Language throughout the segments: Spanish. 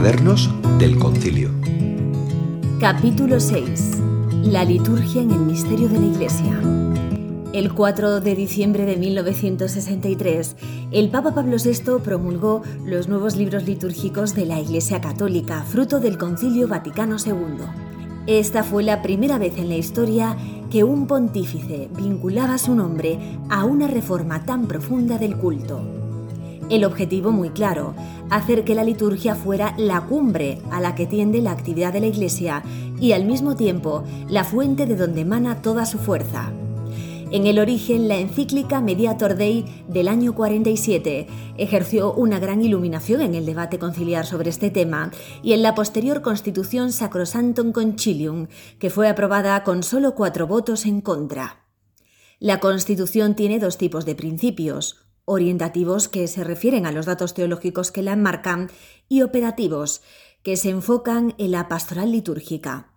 Cuadernos del Concilio. Capítulo 6. La liturgia en el misterio de la Iglesia. El 4 de diciembre de 1963, el Papa Pablo VI promulgó los nuevos libros litúrgicos de la Iglesia Católica, fruto del Concilio Vaticano II. Esta fue la primera vez en la historia que un pontífice vinculaba su nombre a una reforma tan profunda del culto. El objetivo muy claro, hacer que la liturgia fuera la cumbre a la que tiende la actividad de la Iglesia y al mismo tiempo la fuente de donde emana toda su fuerza. En el origen, la encíclica Mediator Dei del año 47 ejerció una gran iluminación en el debate conciliar sobre este tema y en la posterior Constitución Sacrosanctum Concilium, que fue aprobada con solo cuatro votos en contra. La Constitución tiene dos tipos de principios, orientativos que se refieren a los datos teológicos que la enmarcan y operativos que se enfocan en la pastoral litúrgica.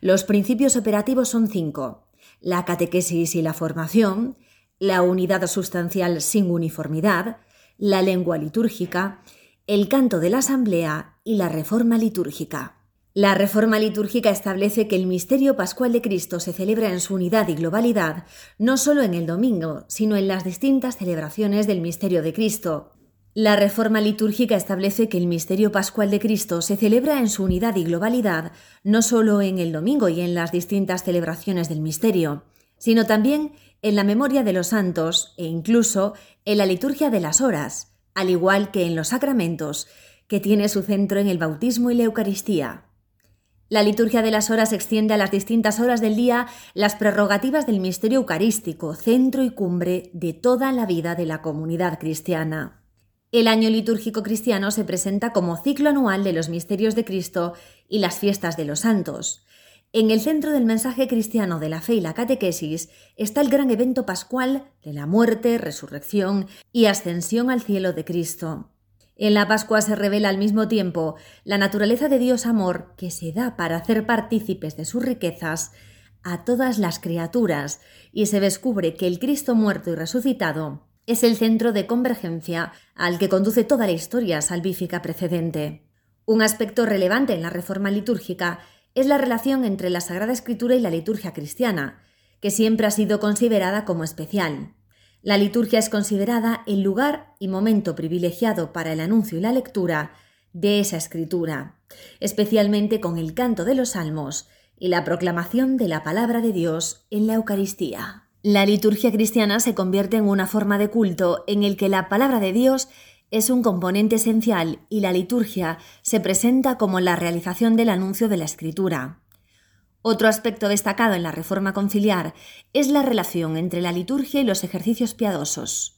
Los principios operativos son cinco. La catequesis y la formación, la unidad sustancial sin uniformidad, la lengua litúrgica, el canto de la asamblea y la reforma litúrgica. La reforma litúrgica establece que el misterio pascual de Cristo se celebra en su unidad y globalidad, no solo en el domingo, sino en las distintas celebraciones del misterio de Cristo. La reforma litúrgica establece que el misterio pascual de Cristo se celebra en su unidad y globalidad, no solo en el domingo y en las distintas celebraciones del misterio, sino también en la memoria de los santos e incluso en la liturgia de las horas, al igual que en los sacramentos, que tiene su centro en el bautismo y la Eucaristía. La liturgia de las horas extiende a las distintas horas del día las prerrogativas del misterio eucarístico, centro y cumbre de toda la vida de la comunidad cristiana. El año litúrgico cristiano se presenta como ciclo anual de los misterios de Cristo y las fiestas de los santos. En el centro del mensaje cristiano de la fe y la catequesis está el gran evento pascual de la muerte, resurrección y ascensión al cielo de Cristo. En la Pascua se revela al mismo tiempo la naturaleza de Dios amor que se da para hacer partícipes de sus riquezas a todas las criaturas y se descubre que el Cristo muerto y resucitado es el centro de convergencia al que conduce toda la historia salvífica precedente. Un aspecto relevante en la reforma litúrgica es la relación entre la Sagrada Escritura y la liturgia cristiana, que siempre ha sido considerada como especial. La liturgia es considerada el lugar y momento privilegiado para el anuncio y la lectura de esa escritura, especialmente con el canto de los salmos y la proclamación de la palabra de Dios en la Eucaristía. La liturgia cristiana se convierte en una forma de culto en el que la palabra de Dios es un componente esencial y la liturgia se presenta como la realización del anuncio de la escritura. Otro aspecto destacado en la reforma conciliar es la relación entre la liturgia y los ejercicios piadosos.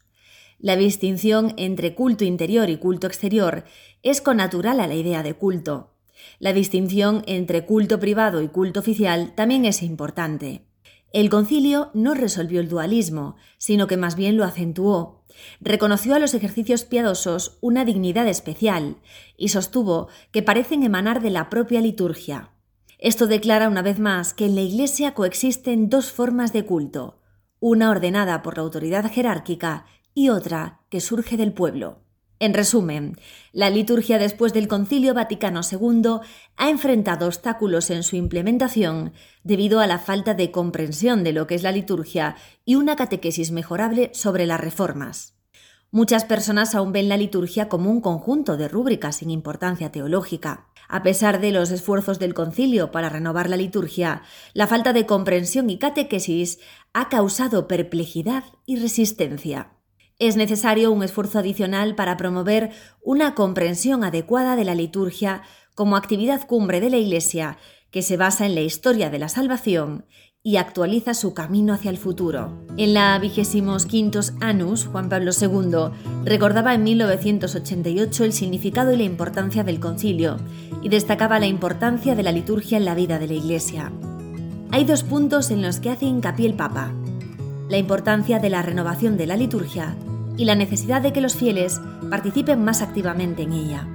La distinción entre culto interior y culto exterior es connatural a la idea de culto. La distinción entre culto privado y culto oficial también es importante. El concilio no resolvió el dualismo, sino que más bien lo acentuó. Reconoció a los ejercicios piadosos una dignidad especial y sostuvo que parecen emanar de la propia liturgia. Esto declara una vez más que en la Iglesia coexisten dos formas de culto, una ordenada por la autoridad jerárquica y otra que surge del pueblo. En resumen, la liturgia después del Concilio Vaticano II ha enfrentado obstáculos en su implementación debido a la falta de comprensión de lo que es la liturgia y una catequesis mejorable sobre las reformas. Muchas personas aún ven la liturgia como un conjunto de rúbricas sin importancia teológica. A pesar de los esfuerzos del concilio para renovar la liturgia, la falta de comprensión y catequesis ha causado perplejidad y resistencia. Es necesario un esfuerzo adicional para promover una comprensión adecuada de la liturgia como actividad cumbre de la Iglesia que se basa en la historia de la salvación y actualiza su camino hacia el futuro. En la vigésimos quintos Anus, Juan Pablo II recordaba en 1988 el significado y la importancia del concilio y destacaba la importancia de la liturgia en la vida de la Iglesia. Hay dos puntos en los que hace hincapié el Papa. La importancia de la renovación de la liturgia y la necesidad de que los fieles participen más activamente en ella.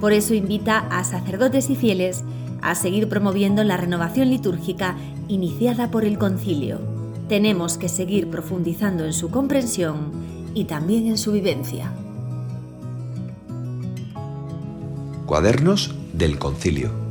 Por eso invita a sacerdotes y fieles a seguir promoviendo la renovación litúrgica iniciada por el concilio. Tenemos que seguir profundizando en su comprensión y también en su vivencia. Cuadernos del Concilio.